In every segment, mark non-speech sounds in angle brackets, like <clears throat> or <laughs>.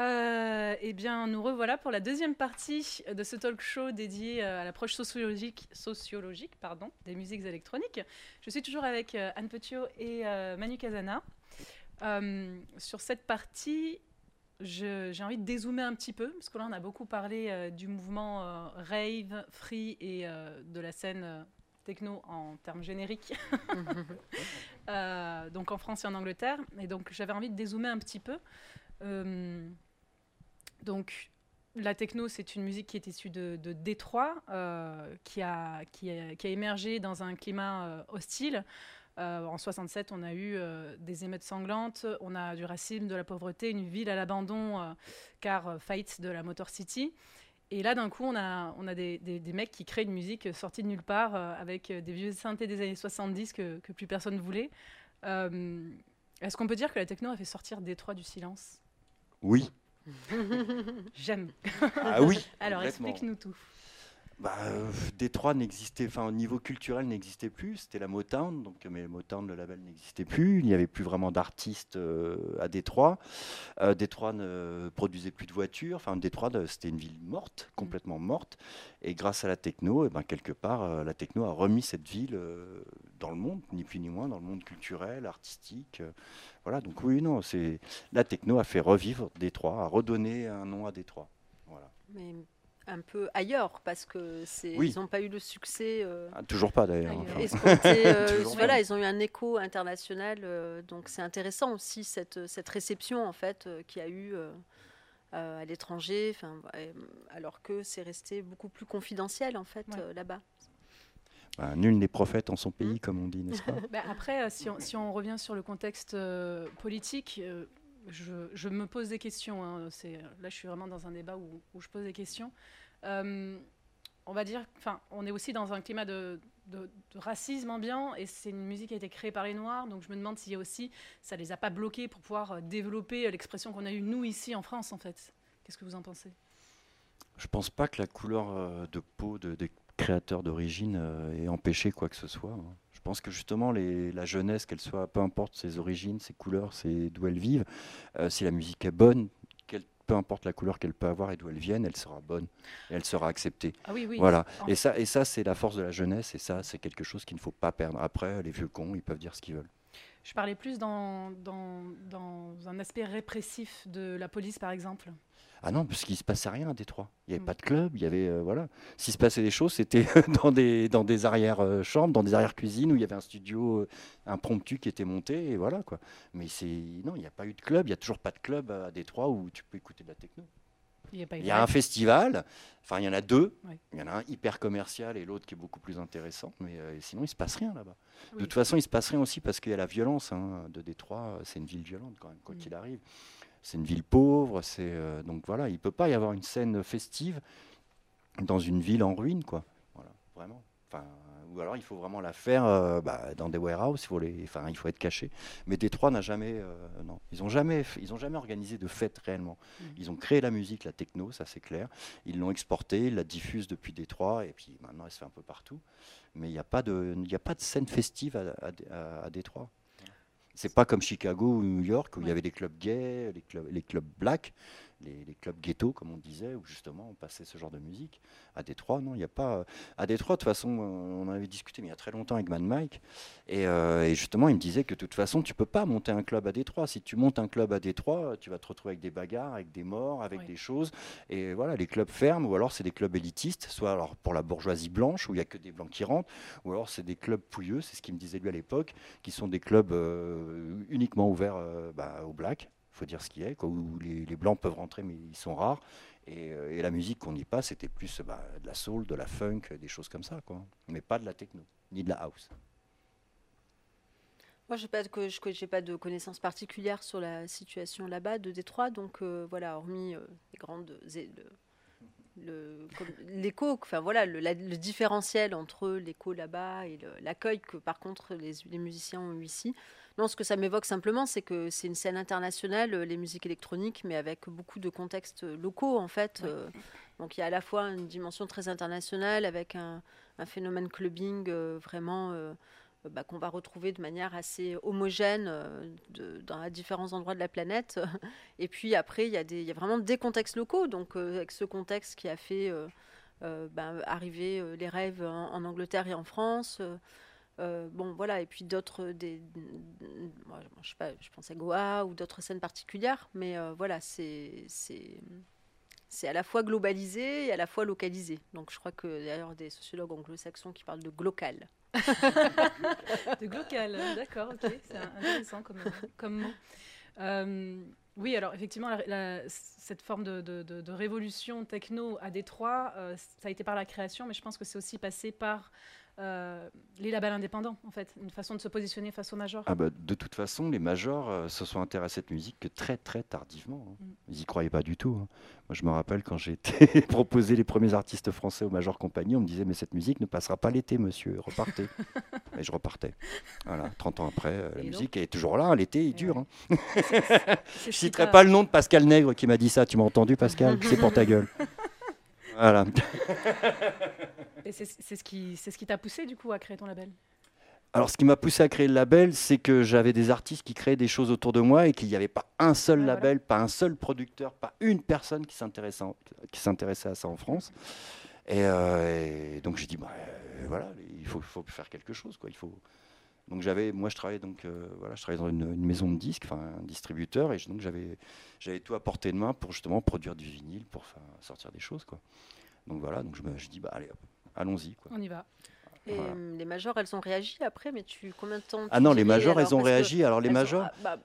Euh, eh bien, nous revoilà pour la deuxième partie de ce talk show dédié euh, à l'approche sociologique, des musiques électroniques. Je suis toujours avec euh, Anne Petiot et Manu Casana. sur cette partie, j'ai envie de dézoomer un petit peu, parce que là, on a beaucoup parlé du mouvement rave, free et de la scène techno en termes génériques, <laughs> donc en France et en Angleterre. Et donc, j'avais envie de dézoomer un petit peu. Donc, la techno, c'est une musique qui est issue de, Détroit, euh, qui, a, qui, a, émergé dans un climat euh, hostile. Euh, en 67, on a eu des émeutes sanglantes, on a du racisme, de la pauvreté, une ville à l'abandon, car fight de la Motor City. Et là, d'un coup, on a, on a des, mecs qui créent une musique sortie de nulle part, avec des vieux synthés des années 70 que, que plus personne voulait. Est-ce qu'on peut dire que la techno a fait sortir Détroit du silence? Oui. J'aime. Ah oui. <laughs> Alors explique-nous tout. Bah, euh, Détroit n'existait, enfin au niveau culturel n'existait plus. C'était la Motown, donc mais Motown le label n'existait plus. Il n'y avait plus vraiment d'artistes euh, à Détroit. Euh, Détroit ne produisait plus de voitures. Enfin Détroit c'était une ville morte, complètement morte. Et grâce à la techno, et eh ben quelque part la techno a remis cette ville dans le monde, ni plus ni moins dans le monde culturel, artistique. Voilà, donc oui, non, c'est la techno a fait revivre Détroit, a redonné un nom à Détroit. Voilà. Mais un peu ailleurs parce que c'est ils n'ont pas eu le succès. Euh, ah, toujours pas d'ailleurs. Euh, <laughs> voilà, ils ont eu un écho international, euh, donc c'est intéressant aussi cette, cette réception en fait qu'il y a eu à l'étranger, alors que c'est resté beaucoup plus confidentiel en fait là-bas. Bah, nul n'est prophète en son pays, mmh. comme on dit, n'est-ce pas? <laughs> Bah, Après, euh, si on, si on, revient sur le contexte euh, politique, euh, je, me pose des questions. Hein, là, je suis vraiment dans un débat où, je pose des questions. on va dire, enfin, on est aussi dans un climat de, racisme ambiant et c'est une musique qui a été créée par les Noirs. Donc je me demande a aussi, ça les a pas bloqués pour pouvoir développer l'expression qu'on a eue nous ici en France, en fait. Qu'est-ce que vous en pensez? Je pense pas que la couleur de peau de, des créateur d'origine euh, et empêcher quoi que ce soit. Hein. Je pense que justement les, la jeunesse, qu'elle soit, peu importe ses origines, ses couleurs, c'est d'où elle vive, euh, si la musique est bonne, peu importe la couleur qu'elle peut avoir et d'où elle vienne, elle sera bonne et elle sera acceptée. Ah oui, oui. Voilà. Et ça, et ça c'est la force de la jeunesse et ça, c'est quelque chose qu'il ne faut pas perdre. Après, les vieux cons, ils peuvent dire ce qu'ils veulent. Je parlais plus dans, dans, dans un aspect répressif de la police, par exemple. Ah non, parce qu'il ne se passait rien à Détroit. Il n'y avait mm. pas de club, il y avait euh, voilà. S'il se passait des choses, c'était <laughs> dans des dans des arrières euh, dans des arrières cuisines où il y avait un studio, euh, un promptu qui était monté et voilà quoi. Mais c'est non, il n'y a pas eu de club, il n'y a toujours pas de club à Détroit où tu peux écouter de la techno. Il y a, un festival, enfin il y en a deux, il y en a un hyper commercial et l'autre qui est beaucoup plus intéressant, mais sinon il se passe rien là-bas. De toute façon, il se passe rien aussi parce qu'il y a la violence hein, de Détroit, c'est une ville violente quand même, quoi mm. qu'il arrive c'est une ville pauvre, c'est euh, donc voilà, il peut pas y avoir une scène festive dans une ville en ruine, quoi. Voilà, vraiment. Enfin, ou alors il faut vraiment la faire euh, bah, dans des warehouses, il faut les, enfin, il faut être caché. Mais Détroit n'a jamais, euh, non, ils ont jamais, ils ont jamais organisé de fête réellement. Mmh. Ils ont créé la musique, la techno, ça c'est clair. Ils l'ont exportée, ils la diffusent depuis Détroit et puis maintenant elle se fait un peu partout. Mais il n'y a pas de, il a pas de scène festive à, à, à Détroit. C'est pas comme Chicago ou New York où il y avait des clubs gays, les clubs, les clubs black les, clubs ghetto, comme on disait, où justement on passait ce genre de musique. À Détroit, non, il n'y a pas. À Détroit, de toute façon, on avait discuté mais il y a très longtemps avec Man Mike, euh, et, justement, il me disait que de toute façon, tu peux pas monter un club à Détroit. Si tu montes un club à Détroit, tu vas te retrouver avec des bagarres, avec des morts, avec des choses. Et voilà, les clubs ferment, ou alors c'est des clubs élitistes, soit alors pour la bourgeoisie blanche, où il n'y a que des blancs qui rentrent, ou alors c'est des clubs pouilleux, c'est ce qu'il me disait lui à l'époque, qui sont des clubs euh, uniquement ouverts euh, bah, aux blacks faut dire ce qu'il est, quoi, où les, blancs peuvent rentrer, mais ils sont rares. Et, euh, la musique qu'on y passe, c'était plus bah, de la soul, de la funk, des choses comme ça, quoi. mais pas de la techno, ni de la house. Moi, je n'ai pas, de, connaissances particulières sur la situation là-bas de Détroit, donc euh, voilà, hormis euh, les grandes l'écho, enfin voilà, le, le, différentiel entre l'écho là-bas et l'accueil que par contre les, les, musiciens ont eu ici. Non, ce que ça m'évoque simplement, c'est que c'est une scène internationale, euh, les musiques électroniques, mais avec beaucoup de contextes locaux en fait. Euh. donc il y a à la fois une dimension très internationale avec un, phénomène clubbing euh, vraiment bah, qu'on va retrouver de manière assez homogène de, dans différents endroits de la planète. <laughs> Et puis après, il y, a y a vraiment des contextes locaux, donc avec ce contexte qui a fait bah, arriver les rêves en, Angleterre et en France. Bon, voilà, et puis d'autres, des, je pense à Goa ou d'autres scènes particulières, mais voilà, c'est c'est à la fois globalisé et à la fois localisé. Donc je crois que d'ailleurs des sociologues anglo-saxons qui parlent de glocal. <laughs> de glocal, d'accord, ok, c'est intéressant comme, mot. Euh, oui, alors effectivement, cette forme de, révolution techno à Détroit, euh, ça a été par la création, mais je pense que c'est aussi passé par euh, les labels indépendants, en fait, une façon de se positionner face aux majors ah bah, De toute façon, les majors euh, se sont intéressés à cette musique que très très tardivement. Hein. Mm. Ils n'y croyaient pas du tout. Hein. Moi, je me rappelle quand j'ai été <laughs> proposé les premiers artistes français aux majors compagnie, on me disait mais cette musique ne passera pas l'été, monsieur, repartez. <laughs> et je repartais. Voilà, 30 ans après, euh, la musique est toujours là, l'été est dur. Hein. <laughs> je ne citerai pas le nom de Pascal Nègre qui m'a dit ça, tu m'as entendu Pascal? C'est pour ta gueule. Voilà. Et c'est ce qui ce qui t'a poussé du coup à créer ton label? Alors, ce qui m'a poussé à créer le label, c'est que j'avais des artistes qui créaient des choses autour de moi et qu'il n'y avait pas un seul label, pas un seul producteur, pas une personne qui s'intéressait à ça en France. Et, euh, donc, j'ai dit, bah, euh, voilà, il faut, faut, faire quelque chose. Quoi. Il faut, donc j'avais, moi je travaillais donc euh, voilà, je travaillais dans une, maison de disques, enfin un distributeur, et donc j'avais, j'avais tout à portée de main pour justement produire du vinyle, pour sortir des choses quoi. Donc voilà, donc je me, je dis bah allez, allons-y quoi. On y va. Et euh, les majors, elles ont réagi après, mais tu combien de temps Ah non, les majors, elles ont réagi. Alors les majors, bah,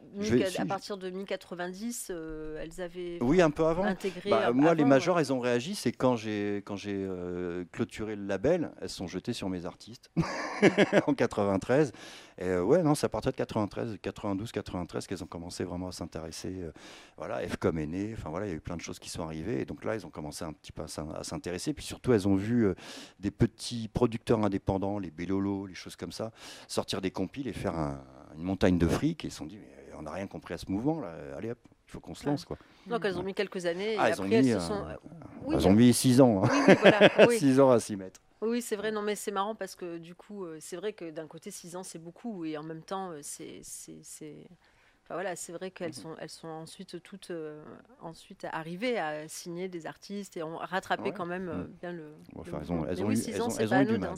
à partir de 1090, euh, elles avaient oui un peu avant. Intégré bah, moi, les majors, elles ont réagi. C'est quand j'ai quand j'ai euh, clôturé le label, elles sont jetées sur mes artistes <laughs> en 93. Et ouais, non, c'est à partir de 93, 92, 93 qu'elles ont commencé vraiment à s'intéresser. voilà, Fcom est né. Enfin voilà, il y a eu plein de choses qui sont arrivées. Et donc là, elles ont commencé un petit peu à s'intéresser. Puis surtout, elles ont vu des petits producteurs indépendants les Bélolo, les choses comme ça, sortir des compiles et faire une montagne de fric. Et ils se sont dit, mais on n'a rien compris à ce mouvement, là. allez hop, il faut qu'on se lance. Quoi. Donc elles ont mis quelques années. Ah, elles, ont mis, elles, sont... elles ont mis six ans. Hein. <laughs> six ans à s'y mettre. Oui, c'est vrai. Non, mais c'est marrant parce que du coup, euh, c'est vrai que d'un côté, six ans, c'est beaucoup. Et en même temps, euh, c'est voilà, c'est vrai qu'elles mhm. sont, elles sont ensuite toutes euh, ensuite arrivées à signer des artistes et ont rattrapé quand même euh, mm. bien le. elles ont, elles ont, eu, du mal.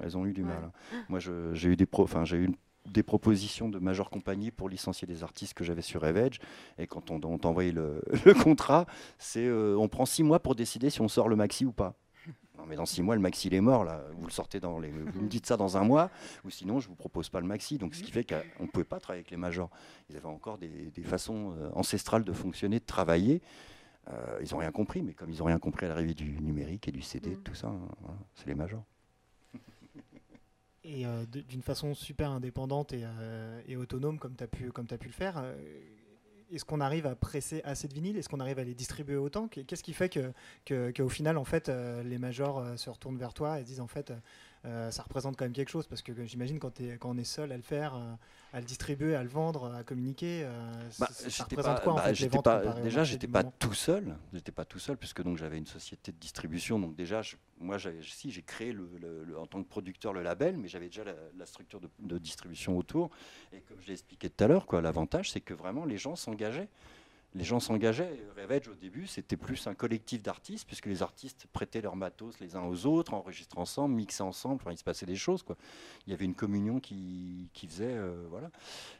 Elles ont, eu du mal. Moi, j'ai eu des pro, enfin, j'ai eu des propositions de majeure compagnie pour licencier des artistes que j'avais sur Revenge. Et quand on, on t'envoie le, <laughs> le, contrat, c'est euh, on prend six mois pour décider si on sort le maxi ou pas mais dans six mois, le maxi, il est mort. Là. Vous le sortez dans les... Vous me dites ça dans un mois, ou sinon, je vous propose pas le maxi. Donc, ce qui fait qu'on ne pouvait pas travailler avec les majors. Ils avaient encore des, façons euh, ancestrales de fonctionner, de travailler. Euh, ils n'ont rien compris, mais comme ils n'ont rien compris à l'arrivée du numérique et du CD, mm. tout ça, hein, c'est les majors. Et euh, d'une façon super indépendante et, autonome, comme tu as, pu, comme as pu le faire, est-ce qu'on arrive à presser assez de vinyles Est-ce qu'on arrive à les distribuer autant? Qu'est-ce qui fait que, qu'au final, en fait, euh, les majors euh, se retournent vers toi et disent en fait, euh, ça représente quand même quelque chose Parce que j'imagine quand, quand on est seul à le faire, à le distribuer, à le vendre, à communiquer, bah, ça, représente quoi en bah, fait, les ventes Déjà, j'étais pas tout seul. J'étais pas tout seul puisque donc j'avais une société de distribution. Donc déjà, moi, si j'ai créé le, en tant que producteur le label, mais j'avais déjà la, structure de, de, distribution autour. Et comme je l'ai expliqué tout à l'heure, l'avantage, c'est que vraiment les gens s'engageaient les gens s'engageaient. Revenge, au début, c'était plus un collectif d'artistes, puisque les artistes prêtaient leur matos les uns aux autres, enregistraient ensemble, mixaient ensemble. Il se passait des choses. Quoi. Il y avait une communion qui, qui faisait. Euh, voilà.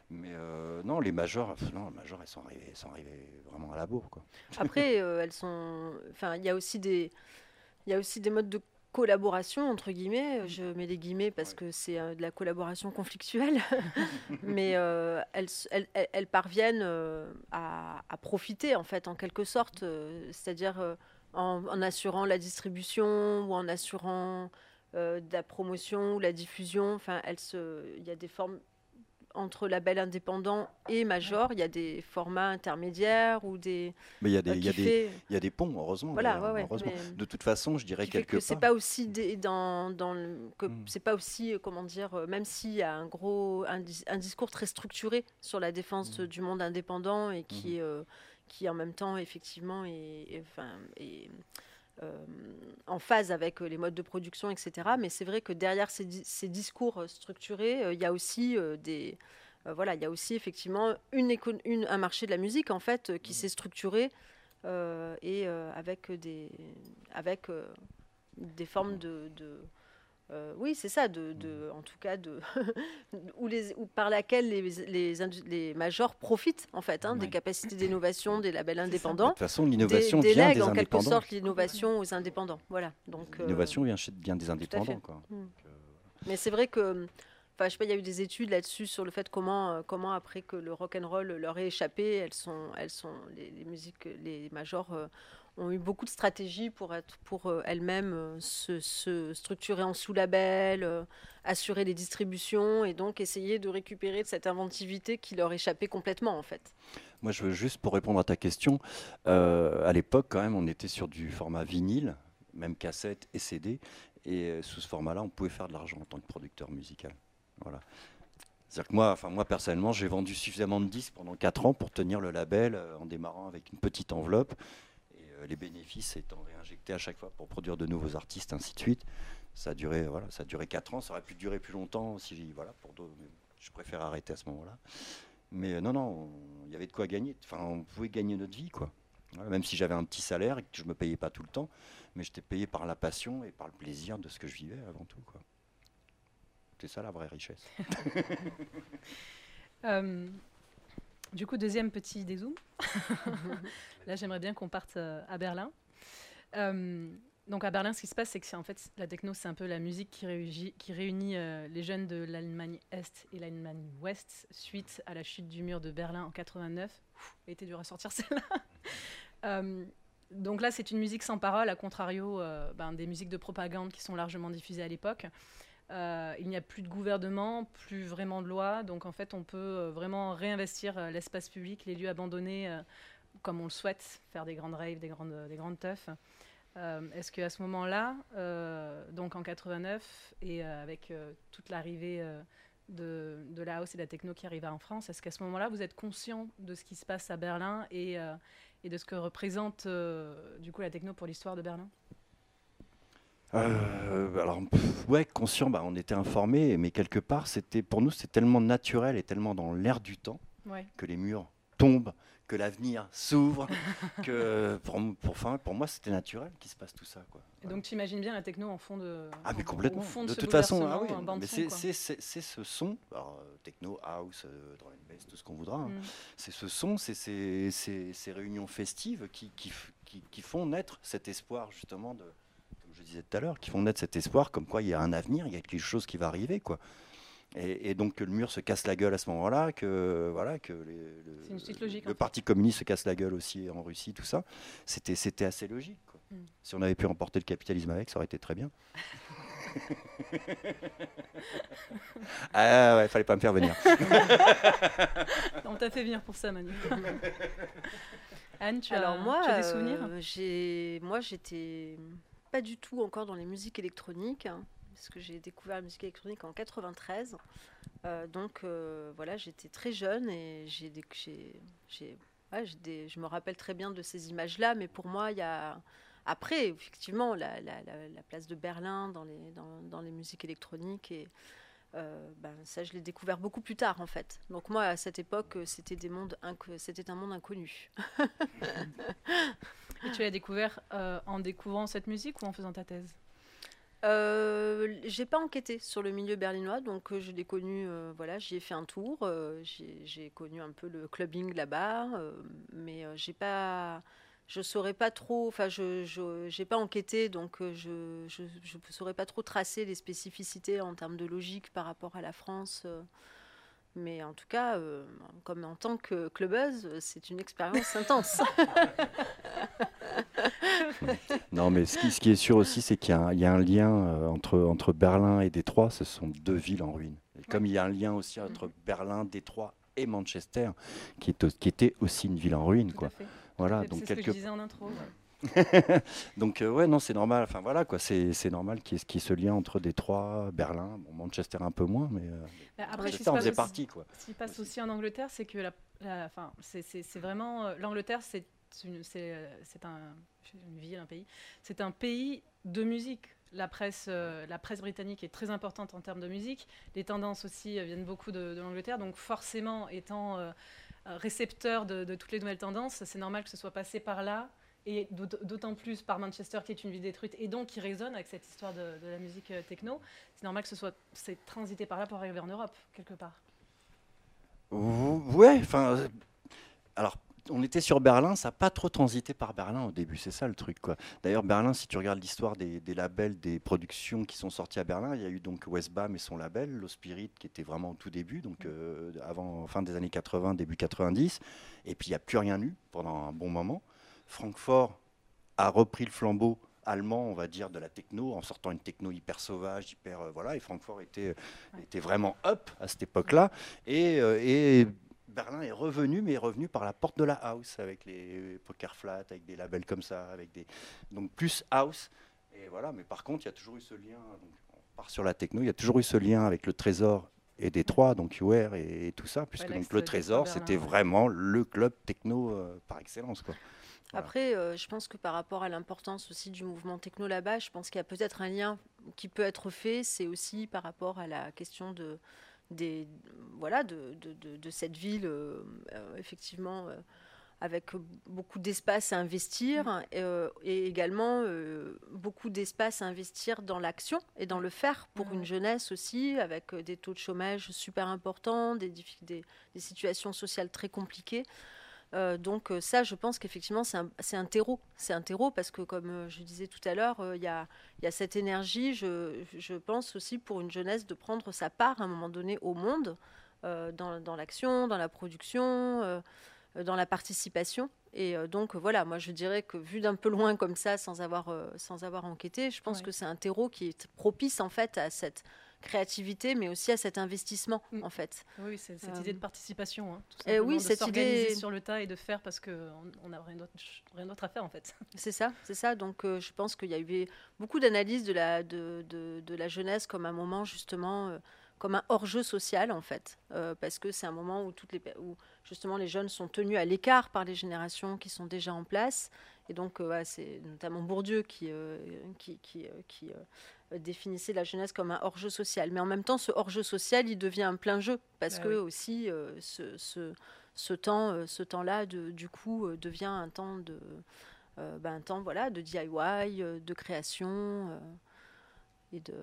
Mais euh, non, les majors, non, les majors, elles sont arrivées, sont arrivées vraiment à la bourre. Quoi. Après, euh, elles sont. Enfin, il y a aussi des. Il y a aussi des modes de collaboration, entre guillemets. Mm. Je mets des guillemets parce que c'est euh, de la collaboration conflictuelle. <laughs> Mais euh, elles, elles, elles, parviennent euh, à, profiter, en fait, en quelque sorte. C'est-à-dire en, en, assurant la distribution ou en assurant la promotion ou la diffusion. Enfin, il y a des formes entre label indépendant et major, il y a des formats intermédiaires ou des. Mais il y a des, euh, il y a des, il y a des ponts, heureusement. Voilà, heureusement. De toute façon, je dirais quelque que C'est pas aussi dans, dans le, que hmm. c'est pas aussi euh, comment dire, euh, même s'il y a un gros un, discours très structuré sur la défense hmm. du monde indépendant et qui hmm. qui en même temps effectivement est, enfin, est en phase avec les modes de production, etc. Mais c'est vrai que derrière ces, ces discours structurés, il y a aussi des voilà, il y a aussi effectivement une, une, un marché de la musique en fait qui mmh. s'est structuré et avec des avec des formes de, euh, oui, c'est ça, de, en tout cas, de, <laughs> ou les, ou par laquelle les, les, les, majors profitent en fait hein, des capacités d'innovation des labels indépendants. De toute façon, l'innovation vient des en quelque sorte l'innovation aux indépendants. Voilà. Donc l'innovation vient bien des indépendants. Quoi. Mm. Euh, Mais c'est vrai que Enfin, je sais pas, il y a eu des études là-dessus sur le fait comment, euh, comment après que le rock and roll leur ait échappé, elles sont, elles sont, les, musiques, les majors ont eu beaucoup de stratégies pour, être, pour euh, elles-mêmes euh, se, structurer en sous-label, euh, assurer les distributions et donc essayer de récupérer de cette inventivité qui leur échappait complètement en fait. Moi je veux juste pour répondre à ta question, à l'époque quand même on était sur du format vinyle, même cassette et CD, et sous ce format-là on pouvait faire de l'argent en tant que producteur musical. Voilà. C'est-à-dire que moi, enfin moi personnellement, j'ai vendu suffisamment de disques pendant 4 ans pour tenir le label en démarrant avec une petite enveloppe euh, les bénéfices étant réinjectés à chaque fois pour produire de nouveaux artistes, ainsi de suite. Ça a duré, voilà, ça a duré 4 ans, ça aurait pu durer plus longtemps si, voilà, pour je préfère arrêter à ce moment-là. Mais euh, non, non, il y avait de quoi gagner. Enfin, on pouvait gagner notre vie, quoi. même si j'avais un petit salaire et que je me payais pas tout le temps, mais j'étais payé par la passion et par le plaisir de ce que je vivais avant tout, quoi. C'est ça la vraie richesse. <laughs> Euh, du coup, deuxième petit dézoom. <laughs> Là, j'aimerais bien qu'on parte euh, à Berlin. Euh, donc à Berlin, ce qui se passe, c'est que en fait la techno, c'est un peu la musique qui, réunit, euh, les jeunes de l'Allemagne Est et l'Allemagne Ouest suite à la chute du mur de Berlin en 89. Il était dur à sortir <laughs> celle-là. donc là, c'est une musique sans parole, à contrario ben, des musiques de propagande qui sont largement diffusées à l'époque. Euh, il n'y a plus de gouvernement, plus vraiment de loi. Donc en fait, on peut euh, vraiment réinvestir euh, l'espace public, les lieux abandonnés, comme on le souhaite, faire des grandes raves, des grandes, des grandes teufs. Est-ce qu'à ce, moment-là, donc en 89, et avec toute l'arrivée de, de, la house et de la techno qui arriva en France, est-ce qu'à ce, moment-là, vous êtes conscient de ce qui se passe à Berlin et, et de ce que représente du coup la techno pour l'histoire de Berlin? Euh, alors, ouais, conscient, bah, on était informés, mais quelque part, c'était pour nous, c'est tellement naturel et tellement dans l'air du temps que les murs tombent, que l'avenir s'ouvre, <laughs> que pour, pour, pour moi, c'était naturel qu'il se passe tout ça. Quoi. Et donc, tu imagines bien la techno en fond de. Ah, mais complètement. de, toute façon, ah oui, c'est ce son, alors, techno, house, euh, drum and bass, tout ce qu'on voudra. Hein. Mm. C'est ce son, c'est ces, ces, réunions festives qui, qui, qui, qui font naître cet espoir, justement, de je disais tout à l'heure, qui font naître cet espoir comme quoi il y a un avenir, il y a quelque chose qui va arriver. quoi. Et, donc que le mur se casse la gueule à ce moment-là, que voilà que le, Parti communiste se casse la gueule aussi en Russie, tout ça, c'était c'était assez logique. Hmm. Si on avait pu emporter le capitalisme avec, ça aurait été très bien. <laughs> ah ouais, fallait pas me faire venir. <laughs> on t'a fait venir pour ça, Manu. <laughs> Anne, tu Alors as, moi, tu as des souvenirs? euh, J'ai, moi, j'étais pas du tout encore dans les musiques électroniques, hein, parce que j'ai découvert la musique électronique en 93. Euh, donc euh, voilà, j'étais très jeune et j'ai, j'ai, ouais, je me rappelle très bien de ces images-là, mais pour moi, il y a après, effectivement, la, la, la, place de Berlin dans les, dans, dans les musiques électroniques et euh, ben, ça, je l'ai découvert beaucoup plus tard, en fait. Donc moi, à cette époque, c'était des mondes c'était un monde inconnu. Et tu l'as découvert euh, en découvrant cette musique ou en faisant ta thèse? Euh, j'ai pas enquêté sur le milieu berlinois, donc euh, je l'ai connu, euh, voilà, j'y ai fait un tour, j'ai connu un peu le clubbing là-bas, mais j'ai pas, je saurais pas trop, enfin, je n'ai pas enquêté, donc je ne saurais pas trop tracer les spécificités en termes de logique par rapport à la France. Mais en tout cas, euh, comme en tant que clubeuse, c'est une expérience <laughs> intense. non, mais ce qui, ce qui, est sûr aussi, c'est qu'il y, y, a un lien euh, entre, entre Berlin et Détroit. Ce sont deux villes en ruine. Et comme il y a un lien aussi entre Berlin, Détroit et Manchester, qui, est, qui était aussi une ville en ruine. Quoi. Voilà, donc quelque... ce que je disais en intro. <laughs> Donc euh, ouais non c'est normal enfin voilà quoi c'est normal qu'il y, ait ce lien entre Détroit Berlin bon Manchester un peu moins mais euh, bah, après ça partie quoi ce qui passe aussi en Angleterre c'est que la, enfin c'est vraiment euh, l'Angleterre c'est c'est un, une ville, un pays, c'est un pays de musique. La presse, la presse britannique est très importante en termes de musique. Les tendances aussi viennent beaucoup de, l'Angleterre. Donc forcément, étant récepteur de, toutes les nouvelles tendances, c'est normal que ce soit passé par là et d'autant plus par Manchester qui est une ville détruite et donc qui résonne avec cette histoire de, la musique euh, techno, c'est normal que ce soit transité par là pour arriver en Europe quelque part. Ouais, enfin, alors on était sur Berlin, ça n'a pas trop transité par Berlin au début, c'est ça le truc. quoi. D'ailleurs, Berlin, si tu regardes l'histoire des, labels, des productions qui sont sorties à Berlin, il y a eu donc Westbam et son label, Lo Spirit, qui était vraiment au tout début, donc euh, avant fin des années 80, début 90, et puis il n'y a plus rien eu pendant un bon moment. Francfort a repris le flambeau allemand, on va dire, de la techno, en sortant une techno hyper sauvage, hyper euh, voilà. Et Francfort était, était vraiment up à cette époque-là. Et, euh, et, Berlin est revenu, mais est revenu par la porte de la house, avec les poker flat, avec des labels comme ça, avec des donc plus house. Et voilà. Mais par contre, il y a toujours eu ce lien. Donc, on part sur la techno. Il y a toujours eu ce lien avec le Trésor et Détroit, donc UR et, tout ça, puisque donc, le Trésor, c'était vraiment le club techno euh, par excellence, quoi. Après, euh, je pense que par rapport à l'importance aussi du mouvement techno là-bas, je pense qu'il y a peut-être un lien qui peut être fait. C'est aussi par rapport à la question de, des, voilà, de, de, cette ville, euh, euh, effectivement, avec beaucoup d'espace à investir mmh. et également beaucoup d'espace à investir dans l'action et dans le faire pour une jeunesse aussi, avec des taux de chômage super importants, des, des, des situations sociales très compliquées. Euh, donc euh, ça, je pense qu'effectivement, c'est un, terreau. C'est un terreau parce que, comme euh, je disais tout à l'heure, il y a, cette énergie, je, pense aussi pour une jeunesse de prendre sa part à un moment donné au monde, dans, l'action, dans la production, dans la participation. Et donc voilà, moi je dirais que vu d'un peu loin comme ça, sans avoir, sans avoir enquêté, je pense que c'est un terreau qui est propice en fait à cette créativité, mais aussi à cet investissement, mm. en fait. Oui, c'est cette idée de euh, participation. Hein, et eh oui, de cette idée sur le tas et de faire parce qu'on n'a rien d'autre à faire, en fait. <laughs> C'est ça, c'est ça. Donc, euh, je pense qu'il y a eu beaucoup d'analyses de la, de, de, de, la jeunesse comme un moment, justement, euh, comme un hors-jeu social, en fait. parce que c'est un moment où, toutes les, où, justement, les jeunes sont tenus à l'écart par les générations qui sont déjà en place. Et donc, c'est notamment Bourdieu qui, qui, qui, qui euh, définissait la jeunesse comme un hors-jeu social. Mais en même temps, ce hors-jeu social, il devient un plein jeu parce bah que aussi euh, ce, ce, ce, temps, euh, ce temps-là, du coup, devient un temps de, ben, un temps voilà, de DIY, de création. et, de,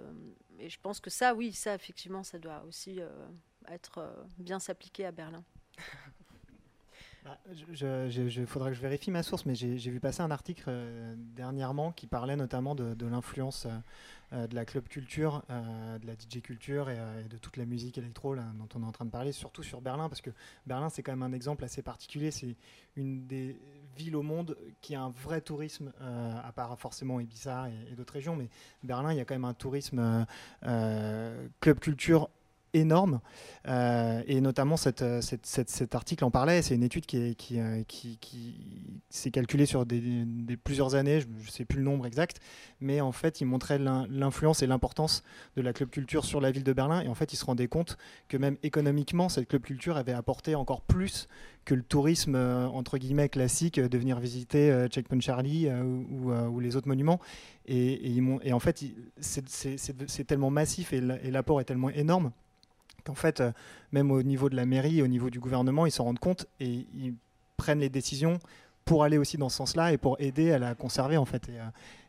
et je pense que ça, oui, ça, effectivement, ça doit aussi être bien s'appliquer à Berlin. <laughs> Bah, il faudrait que je vérifie ma source, mais j'ai vu passer un article euh, dernièrement qui parlait notamment de, l'influence de la club culture, de la DJ culture et, de toute la musique électro dont on est en train de parler, surtout sur Berlin, parce que Berlin c'est quand même un exemple assez particulier. C'est une des villes au monde qui a un vrai tourisme, à part forcément Ibiza et, et d'autres régions, mais Berlin il y a quand même un tourisme club culture énorme. Euh, et notamment, euh, cette, cet article en parlait. C'est une étude qui, est, qui, euh, qui, qui s'est calculée sur des, plusieurs années, je ne sais plus le nombre exact, mais en fait, il montrait l'influence et l'importance de la club culture sur la ville de Berlin. Et en fait, il se rendait compte que même économiquement, cette club culture avait apporté encore plus que le tourisme entre guillemets classique de venir visiter Checkpoint Charlie ou, ou, les autres monuments. Et, et, et en fait, c'est tellement massif et l'apport est tellement énorme qu'en fait, euh, même au niveau de la mairie, au niveau du gouvernement, ils s'en rendent compte et ils prennent les décisions pour aller aussi dans ce sens-là et pour aider à la conserver en fait. Et, euh,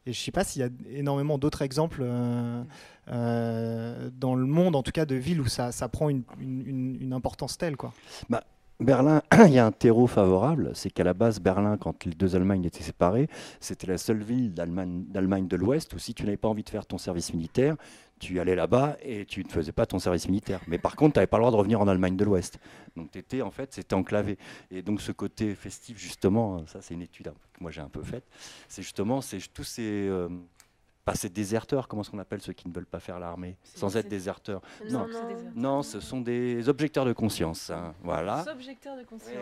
je ne sais pas s'il y a énormément d'autres exemples euh, dans le monde, en tout cas de villes où ça, prend une, une, importance telle. Quoi. Bah, Berlin, <clears throat> il y a un terreau favorable, c'est qu'à la base, Berlin, quand les deux Allemagnes étaient séparées, c'était la seule ville d'Allemagne de l'Ouest où si tu n'avais pas envie de faire ton service militaire, tu allais là-bas et tu ne faisais pas ton service militaire. Mais par contre, tu n'avais pas le droit de revenir en Allemagne de l'Ouest. Donc tu étais, en fait, c'était enclavé. Et donc ce côté festif, justement, ça c'est une étude que moi j'ai un peu faite, c'est justement tous ces... Euh, pas ces déserteurs, comment est-ce qu'on appelle ceux qui ne veulent pas faire l'armée sans être déserteurs? Non. Non, ce sont des objecteurs de conscience. Hein, voilà. Des objecteurs de conscience.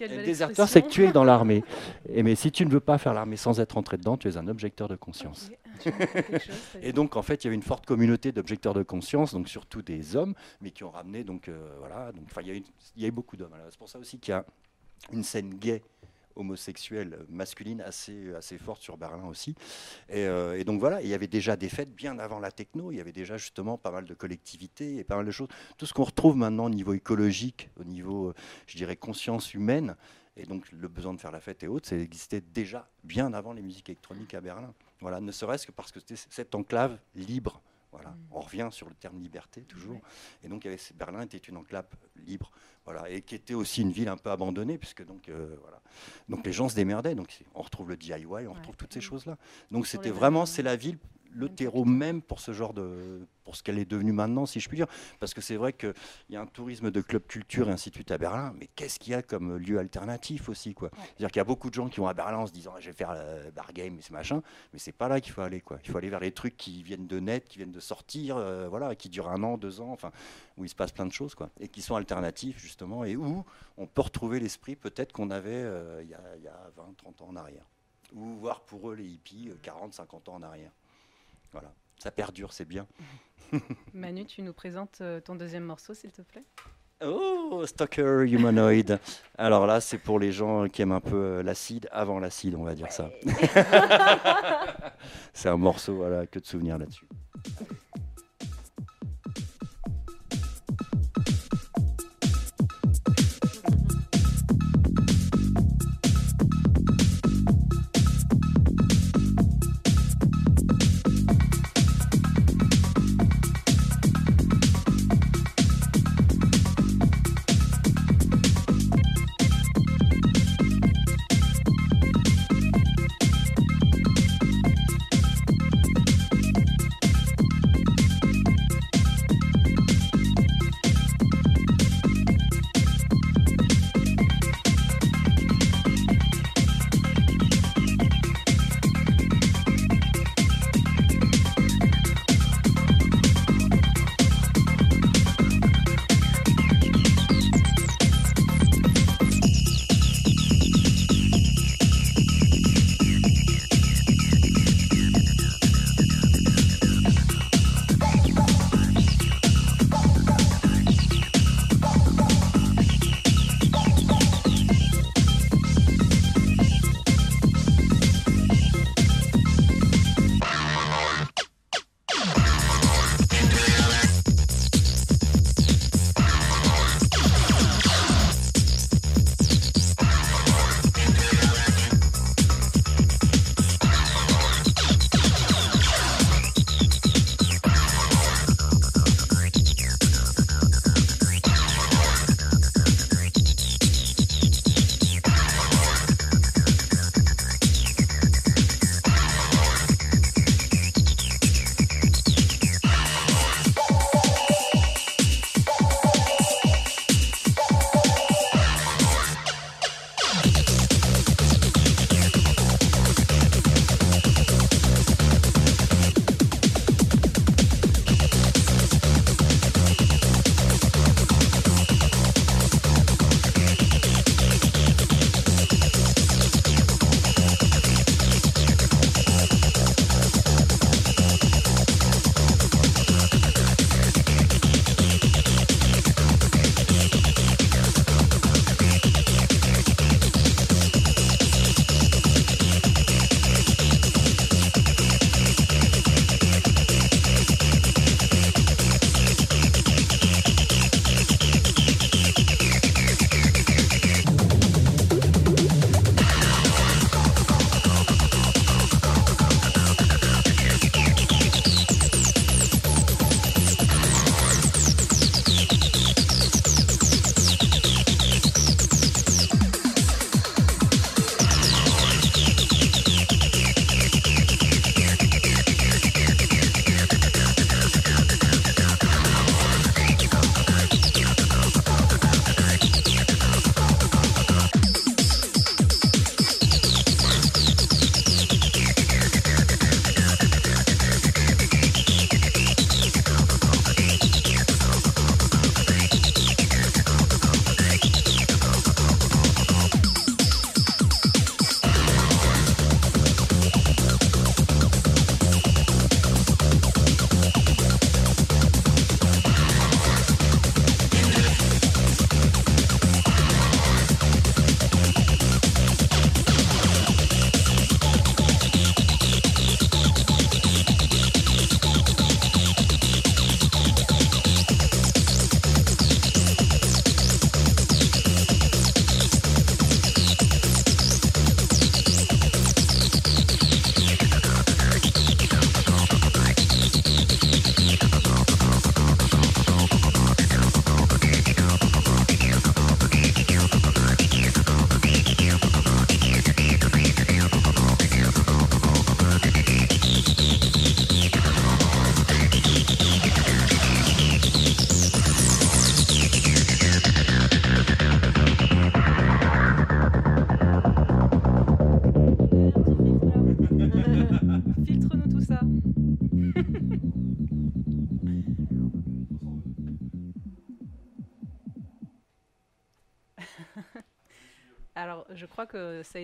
Eh déserteur, c'est que tu es dans l'armée. Et mais si tu ne veux pas faire l'armée sans être entré dedans, tu es un objecteur de conscience. <laughs> et donc en fait, il y avait une forte communauté d'objecteurs de conscience, donc surtout des hommes, mais qui ont ramené donc euh, voilà, donc il y, a eu beaucoup d'hommes. C'est pour ça aussi qu'il y a une scène gay homosexuelle masculine assez, assez forte sur Berlin aussi. Et, euh, et donc voilà, il y avait déjà des fêtes bien avant la techno, il y avait déjà justement pas mal de collectivités et pas mal de choses. Tout ce qu'on retrouve maintenant au niveau écologique, au niveau, euh, je dirais, conscience humaine, et donc le besoin de faire la fête et autres, ça existait déjà bien avant les musiques électroniques à Berlin. Voilà, ne serait-ce que parce que c'était cette enclave libre. Voilà, Mm. on revient sur le terme liberté toujours. Et donc Berlin était une enclave libre, voilà, et qui était aussi une ville un peu abandonnée, puisque donc euh, voilà, donc les gens se démerdaient. Donc on retrouve le DIY, on retrouve toutes ces Mm. choses-là. Donc Sur c'était vraiment, c'est la ville, le terreau même pour ce genre de, pour ce qu'elle est devenue maintenant, si je puis dire. Parce que c'est vrai qu'il y a un tourisme de club culture et ainsi de suite à Berlin, mais qu'est-ce qu'il y a comme lieu alternatif aussi, quoi? C'est-à-dire qu'il y a beaucoup de gens qui vont à Berlin en se disant, Ah, je vais faire le bar game, c'est machin, mais c'est pas là qu'il faut aller, quoi. Il faut aller vers les trucs qui viennent de net, qui viennent de sortir, euh, voilà, qui durent un an, deux ans, enfin, où il se passe plein de choses, quoi, et qui sont alternatifs justement, et où on peut retrouver l'esprit peut-être qu'on avait euh, il y, a, il y a 20, 30 ans en arrière, ou voir pour eux les hippies euh, 40, 50 ans en arrière. Voilà, ça perdure, c'est bien. <laughs> Manu, tu nous présentes euh, ton deuxième morceau, s'il te plaît Oh, Stalker Humanoid. Alors là, c'est pour les gens qui aiment un peu euh, l'acide, avant l'acide, on va dire ça. <laughs> c'est un morceau, voilà, que de souvenirs là-dessus.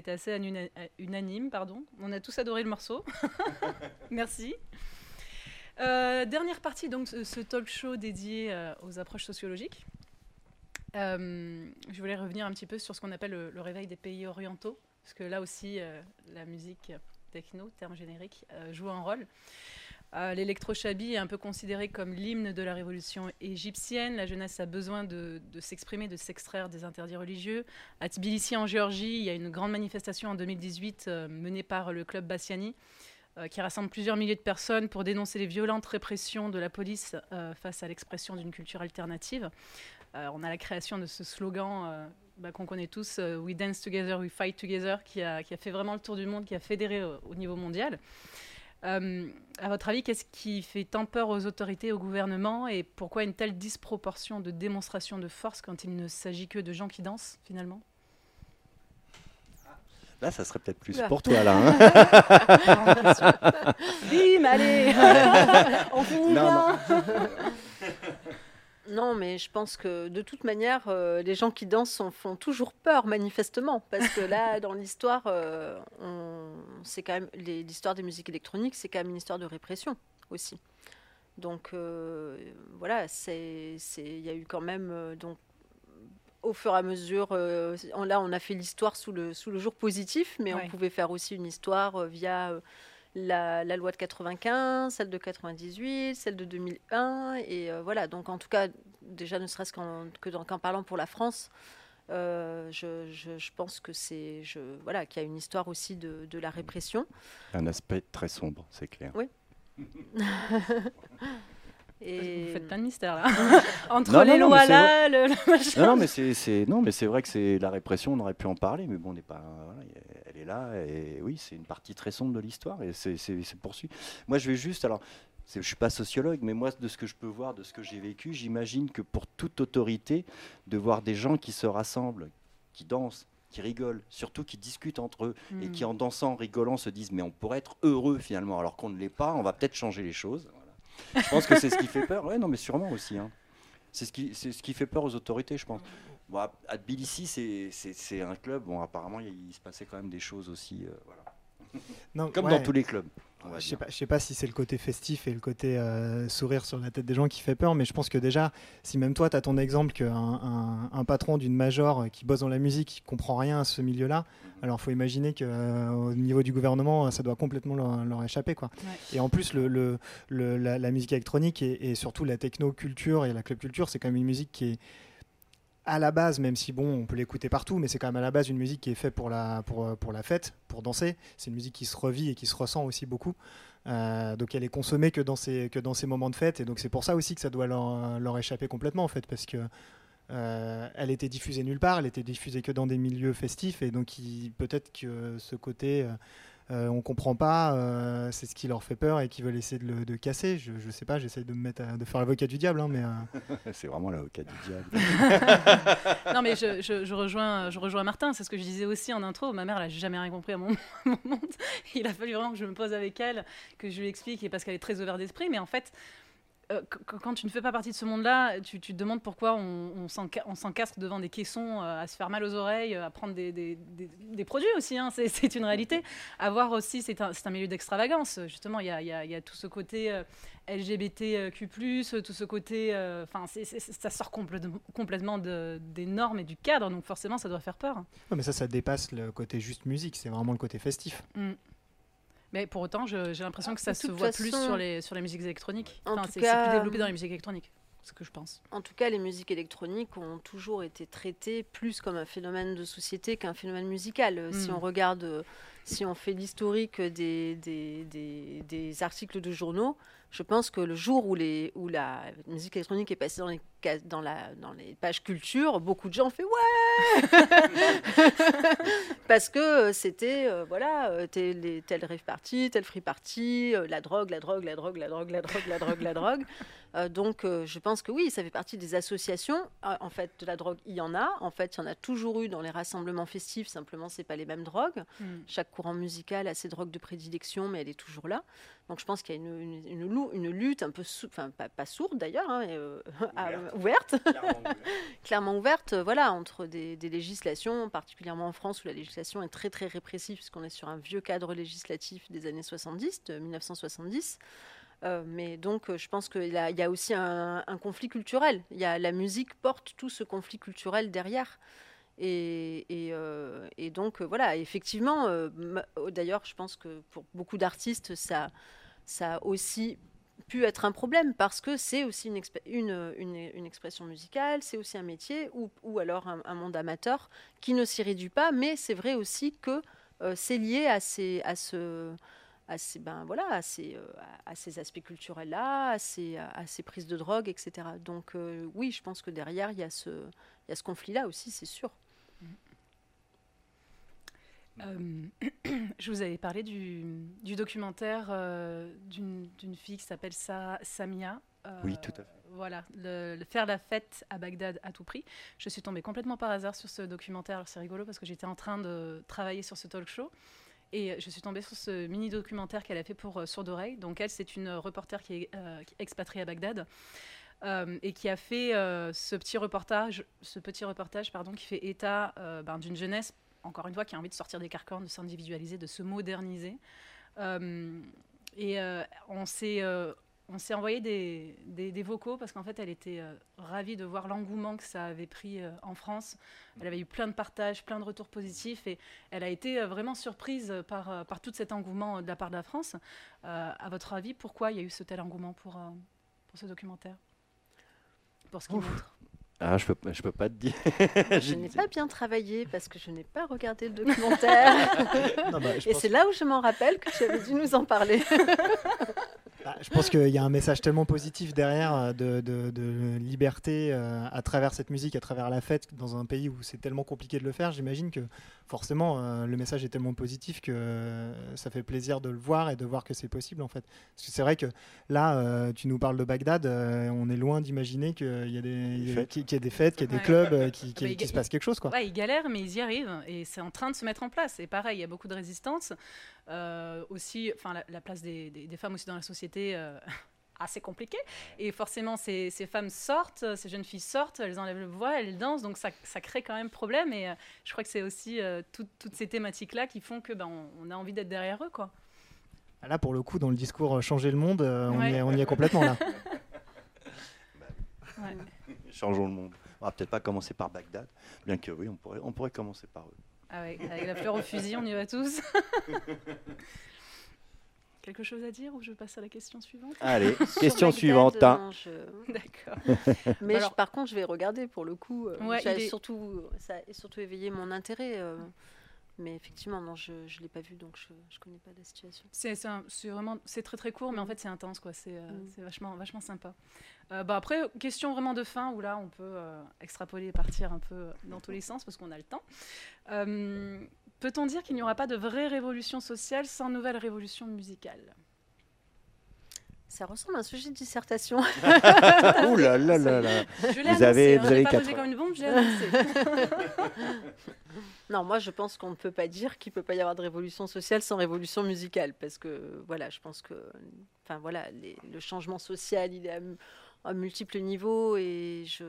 Été assez unanime, pardon. On a tous adoré le morceau. <laughs> Merci. Euh, dernière partie, donc, ce talk show dédié euh, aux approches sociologiques. Euh, je voulais revenir un petit peu sur ce qu'on appelle le, réveil des pays orientaux, parce que là aussi, la musique techno, terme générique, joue un rôle. Euh, L'électrochabi est un peu considéré comme l'hymne de la révolution égyptienne. La jeunesse a besoin de, s'exprimer, de s'extraire des interdits religieux. À Tbilissi, en Géorgie, il y a une grande manifestation en 2018 euh, menée par le club Bassiani, euh, qui rassemble plusieurs milliers de personnes pour dénoncer les violentes répressions de la police face à l'expression d'une culture alternative. on a la création de ce slogan bah, qu'on connaît tous, We Dance Together, We Fight Together, qui a, fait vraiment le tour du monde, qui a fédéré au niveau mondial. Euh, à votre avis, qu'est-ce qui fait tant peur aux autorités, au gouvernement, et pourquoi une telle disproportion de démonstration de force quand il ne s'agit que de gens qui dansent, finalement? Là, ça serait peut-être plus pour toi, là. Hein. <laughs> Bim, allez. <laughs> On finit bien non, <laughs> mais je pense que de toute manière, euh, les gens qui dansent font toujours peur, manifestement. Parce que là, <laughs> dans l'histoire, euh, c'est quand même l'histoire des musiques électroniques, c'est quand même une histoire de répression aussi. Donc euh, voilà, il y a eu quand même donc au fur et à mesure, là on a fait l'histoire sous le, sous le jour positif, mais on pouvait faire aussi une histoire via la, loi de 95, celle de 98, celle de 2001. Et euh, voilà, donc en tout cas, déjà ne serait-ce qu'en, que qu'en parlant pour la France, euh, je, je, pense que c'est voilà qu'il y a une histoire aussi de, de, la répression. Un aspect très sombre, c'est clair. Oui. <laughs> Et... Vous faites plein de mystères là. <laughs> Entre les lois là, le, Non, non, mais c'est non, mais c'est vrai que c'est la répression. On aurait pu en parler, mais bon, on n'est pas. Voilà, là, et oui, c'est une partie très sombre de l'histoire, et c'est poursuivi. Moi, je vais juste alors. Je suis pas sociologue, mais moi, de ce que je peux voir, de ce que j'ai vécu, j'imagine que pour toute autorité, de voir des gens qui se rassemblent, qui dansent, qui rigolent, surtout qui discutent entre eux et hmm. qui en dansant, rigolant, se disent mais on pourrait être heureux finalement, alors qu'on ne l'est pas, on va peut-être changer les choses. Je pense que c'est ce qui fait peur. Ouais, non, mais sûrement aussi. Hein. C'est ce, qui, ce qui fait peur aux autorités, je pense. Bon, à, Tbilissi, c'est un club. Bon, apparemment, il, se passait quand même des choses aussi. Euh, voilà. <laughs> Non, Comme dans tous les clubs. Je sais pas, sais pas si c'est le côté festif et le côté euh, sourire sur la tête des gens qui fait peur, mais je pense que déjà, si même toi, tu as ton exemple qu'un un, patron d'une major qui bosse dans la musique, qui comprend rien à ce milieu-là, mhm. alors il faut imaginer qu'au euh, niveau du gouvernement, ça doit complètement leur, échapper. Quoi. Et en plus, le, le, la, musique électronique et, et surtout la techno-culture et la club culture, c'est quand même une musique qui est à la base, même si bon, on peut l'écouter partout, mais c'est quand même à la base une musique qui est faite pour la, pour, pour la fête, pour danser. C'est une musique qui se revit et qui se ressent aussi beaucoup. Euh, donc elle est consommée que dans ces, que dans ces moments de fête. Et donc c'est pour ça aussi que ça doit leur, leur échapper complètement en fait, parce que euh, elle était diffusée nulle part, elle était diffusée que dans des milieux festifs. Et donc peut-être que ce côté... Euh, euh, on comprend pas, euh, c'est ce qui leur fait peur et qui veulent essayer de le casser. Je, ne sais pas, j'essaie de me mettre de faire l'avocat du diable, hein, mais euh. <laughs> c'est vraiment l'avocat du diable. <laughs> <laughs> non, mais je, rejoins, je rejoins Martin. C'est ce que je disais aussi en intro. Ma mère, elle a jamais rien compris à mon, monde. Il a fallu vraiment que je me pose avec elle, que je lui explique, et parce qu'elle est très ouverte d'esprit. Mais en fait, euh, quand tu ne fais pas partie de ce monde-là, tu, te demandes pourquoi on, on s'encastre devant des caissons euh, à se faire mal aux oreilles, à prendre des, produits aussi. Hein, c'est <laughs> une réalité. Avoir aussi, c'est un, milieu d'extravagance. Justement, il y a, tout ce côté euh, LGBTQ, tout ce côté. Enfin, ça sort complètement des normes et du cadre, donc forcément, ça doit faire peur. mais ça, ça dépasse le côté juste musique. C'est vraiment le côté festif. Mm. Mais pour autant, j'ai l'impression que ça se voit plus sur les, sur les musiques électroniques. Enfin, c'est plus développé dans les musiques électroniques. Ce que je pense. En tout cas, les musiques électroniques ont toujours été traitées plus comme un phénomène de société qu'un phénomène musical. Si hmm. on regarde, euh, si on fait l'historique des, des, des, des, articles de journaux, je pense que le jour où, les, où la musique électronique est passée dans les, dans, la, dans les pages culture, beaucoup de gens ont fait Ouais <laughs> parce que c'était, voilà, tel, tel rave party, tel free party, la drogue, la drogue, la drogue, la drogue, la drogue, la drogue, la drogue. <laughs> Euh, donc, euh, je pense que oui, ça fait partie des associations. Euh, en fait, de la drogue, il y en a. En fait, il y en a toujours eu dans les rassemblements festifs. Simplement, c'est pas les mêmes drogues. Hmm. Chaque courant musical a ses drogues de prédilection, mais elle est toujours là. Donc, je pense qu'il y a une, une, lutte un peu, enfin, pas, sourde d'ailleurs, hein, <laughs> ouverte, clairement ouverte, <laughs> voilà, entre des, des, législations, particulièrement en France où la législation est très très répressive, puisqu'on est sur un vieux cadre législatif des années 70, de 1970. Euh, mais donc, euh, je pense qu'il y, y, a aussi un, conflit culturel. Il y a, la musique porte tout ce conflit culturel derrière. Et, et, euh, donc, voilà, effectivement, d'ailleurs, je pense que pour beaucoup d'artistes, ça, ça aussi pu être un problème parce que c'est aussi une, une, une, expression musicale, c'est aussi un métier ou, ou alors un, monde amateur qui ne s'y réduit pas, mais c'est vrai aussi que c'est lié à, ces, à ce à ces, ben, voilà, à ces, euh, à ces aspects culturels-là, à ces, à ces prises de drogue, etc. Donc euh, oui, je pense que derrière, il y a ce, il y a ce conflit-là aussi, c'est sûr. Euh, <clears throat> je vous avais parlé du, du documentaire d'une fille qui s'appelle Samia. oui, tout à fait. Voilà, le, faire la fête à Bagdad à tout prix. Je suis tombée complètement par hasard sur ce documentaire. C'est rigolo parce que j'étais en train de travailler sur ce talk show. Et je suis tombée sur ce mini documentaire qu'elle a fait pour euh, Sourde Oreille. Donc elle, c'est une reporter qui est, euh, expatriée à Bagdad. Euh, et qui a fait ce petit reportage, ce petit reportage pardon, qui fait état ben, d'une jeunesse, encore une fois, qui a envie de sortir des carcans, de s'individualiser, de se moderniser. et on s'est on s'est envoyé des, des, vocaux parce qu'en fait, elle était euh, ravie de voir l'engouement que ça avait pris euh, en France. Elle avait eu plein de partages, plein de retours positifs et elle a été euh, vraiment surprise par, par tout cet engouement de la part de la France. à votre avis, pourquoi il y a eu ce tel engouement pour, pour ce documentaire? Pour ce qu'il montre ah, je peux, je peux pas te dire. <laughs> je n'ai pas bien travaillé parce que je n'ai pas regardé le documentaire. <laughs> Bah, et c'est là où je m'en rappelle que tu avais dû nous en parler. <laughs> Bah, je pense qu'il y a un message tellement positif derrière euh, de, de, liberté euh, à travers cette musique, à travers la fête, dans un pays où c'est tellement compliqué de le faire. J'imagine que forcément, euh, le message est tellement positif que ça fait plaisir de le voir et de voir que c'est possible en fait. Parce que c'est vrai que là, tu nous parles de Bagdad, on est loin d'imaginer qu'il y, a des, qu'il y, a des fêtes, qu'il y a des clubs, qui, qui, se passe quelque chose. Quoi. Ouais, ils galèrent, mais ils y arrivent et c'est en train de se mettre en place. Et pareil, il y a beaucoup de résistance. Aussi, enfin, la, la, place des, des, des, femmes aussi dans la société euh, <laughs> assez compliqué. Et forcément, ces, ces, femmes sortent, ces jeunes filles sortent, elles enlèvent le voile, elles dansent, donc ça, ça crée quand même problème. Et euh, je crois que c'est aussi euh, toutes ces thématiques-là qui font que ben, on, a envie d'être derrière eux. Quoi. Là, pour le coup, dans le discours Changer le monde, on, y est, on, y est, complètement là. <laughs> Changeons le monde. On va peut-être pas commencer par Bagdad, bien que oui, on pourrait, on pourrait commencer par eux. Ah avec la fleur au fusil, on y va tous. <laughs> Quelque chose à dire ou je passe à la question suivante? Allez, question suivante. Hein. <laughs> D'accord. <laughs> Mais par contre, je vais regarder pour le coup. Euh, surtout, ça a surtout éveillé mon intérêt. Euh, mais effectivement, non, je ne l'ai pas vu, donc je ne connais pas la situation. C'est vraiment, c'est très très court, mais en mm. fait c'est intense, quoi. C'est euh, mm. vachement, vachement sympa. bah après, question vraiment de fin, où là on peut extrapoler et partir un peu dans tous les sens, parce qu'on a le temps. Peut-on dire qu'il n'y aura pas de vraie révolution sociale sans nouvelle révolution musicale? Ça ressemble à un sujet de dissertation. <laughs> Ouh là là là là. Je l'ai vous avez, vous avez pas posé comme une bombe, je l'ai annoncé. <laughs> non, moi je pense qu'on ne peut pas dire qu'il ne peut pas y avoir de révolution sociale sans révolution musicale, parce que voilà, je pense que, enfin voilà, le changement social, il est à multiples niveaux. Et je...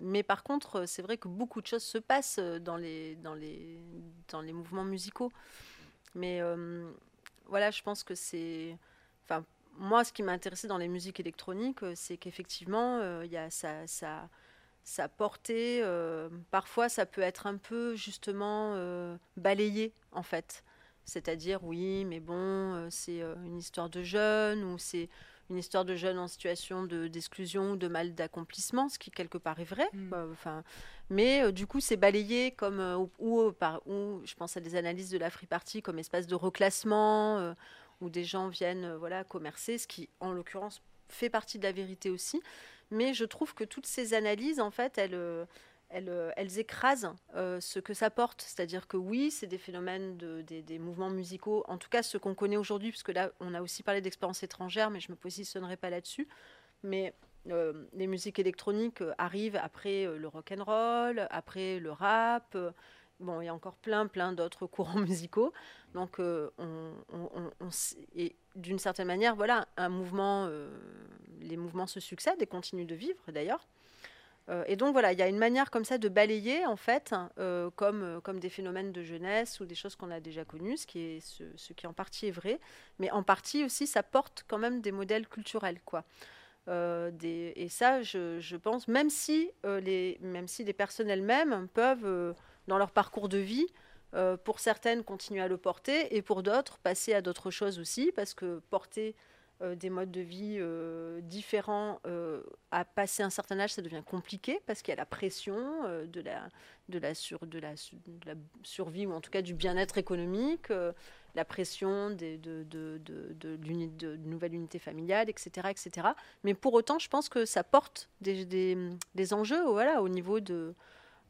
Mais par contre, c'est vrai que beaucoup de choses se passent dans les, dans les, dans les mouvements musicaux. Mais euh, voilà, je pense que c'est... Moi, ce qui m'a intéressé dans les musiques électroniques, c'est qu'effectivement, euh, il y a ça, ça, sa portée, euh, parfois ça peut être un peu justement balayé en fait. C'est-à-dire, oui, mais bon, c'est une histoire de jeunes, ou c'est une histoire de jeunes en situation d'exclusion ou de mal d'accomplissement, ce qui quelque part est vrai. Mm. Enfin, mais euh, du coup, c'est balayé comme euh, ou, par ou je pense à des analyses de la Free Party comme espace de reclassement euh, où des gens viennent voilà commercer, ce qui en l'occurrence fait partie de la vérité aussi. Mais je trouve que toutes ces analyses, en fait, elles elles, écrasent ce que ça porte. C'est-à-dire que oui, c'est des phénomènes, de, des, mouvements musicaux, en tout cas ceux qu'on connaît aujourd'hui, puisque là, on a aussi parlé d'expériences étrangères, mais je ne me positionnerai pas là-dessus. Mais les musiques électroniques arrivent après le rock and roll, après le rap. Bon, il y a encore plein, plein d'autres <laughs> courants musicaux. Donc, on, et d'une certaine manière, voilà, un mouvement, les mouvements se succèdent et continuent de vivre d'ailleurs. et donc voilà, il y a une manière comme ça de balayer en fait, comme, comme des phénomènes de jeunesse ou des choses qu'on a déjà connues, ce qui est ce, qui en partie est vrai, mais en partie aussi ça porte quand même des modèles culturels quoi. Euh, et ça, je, pense, même si, euh, les, même si les personnes elles-mêmes peuvent, euh, dans leur parcours de vie, pour certaines, continuer à le porter, et pour d'autres, passer à d'autres choses aussi, parce que porter des modes de vie différents à passer un certain âge, ça devient compliqué, parce qu'il y a la pression de, la, de, la sur, de, la, survie, ou en tout cas du bien-être économique la pression de, de, de, de, nouvelle unité familiale, etc., etc. Mais pour autant, je pense que ça porte des, des, enjeux voilà, au niveau de...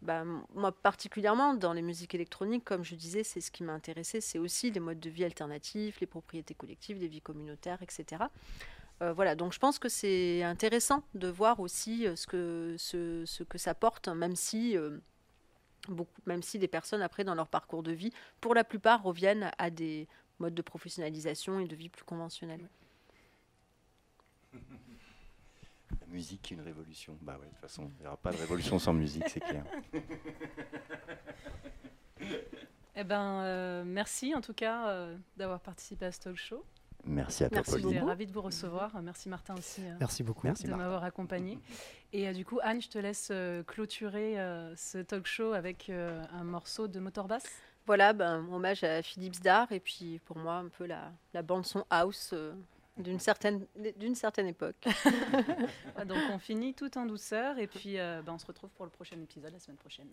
Bah, moi, particulièrement dans les musiques électroniques, comme je disais, c'est ce qui m'a intéressé, c'est aussi les modes de vie alternatifs, les propriétés collectives, les vies communautaires, etc. Euh, voilà, donc je pense que c'est intéressant de voir aussi euh, ce que, ce, que ça porte, même si... Euh, beaucoup, même si des personnes, après, dans leur parcours de vie, pour la plupart, reviennent à des modes de professionnalisation et de vie plus conventionnels. <laughs> La musique une révolution. Bah ouais, de toute façon, il n'y aura pas de révolution sans musique, c'est clair. Eh ben, euh, merci en tout cas euh, d'avoir participé à ce talk show. Merci à toi, Merci, J'étais ravie de vous recevoir. Merci Martin aussi. Euh, Merci beaucoup. de m'avoir accompagné. Et euh, du coup, Anne, je te laisse euh, clôturer ce talk show avec un morceau de Motorbass. Voilà, ben, hommage à Philippe Zdar et puis pour moi un peu la, la bande son house d'une certaine, d'une certaine époque. <laughs> Donc on finit tout en douceur et puis ben, on se retrouve pour le prochain épisode la semaine prochaine.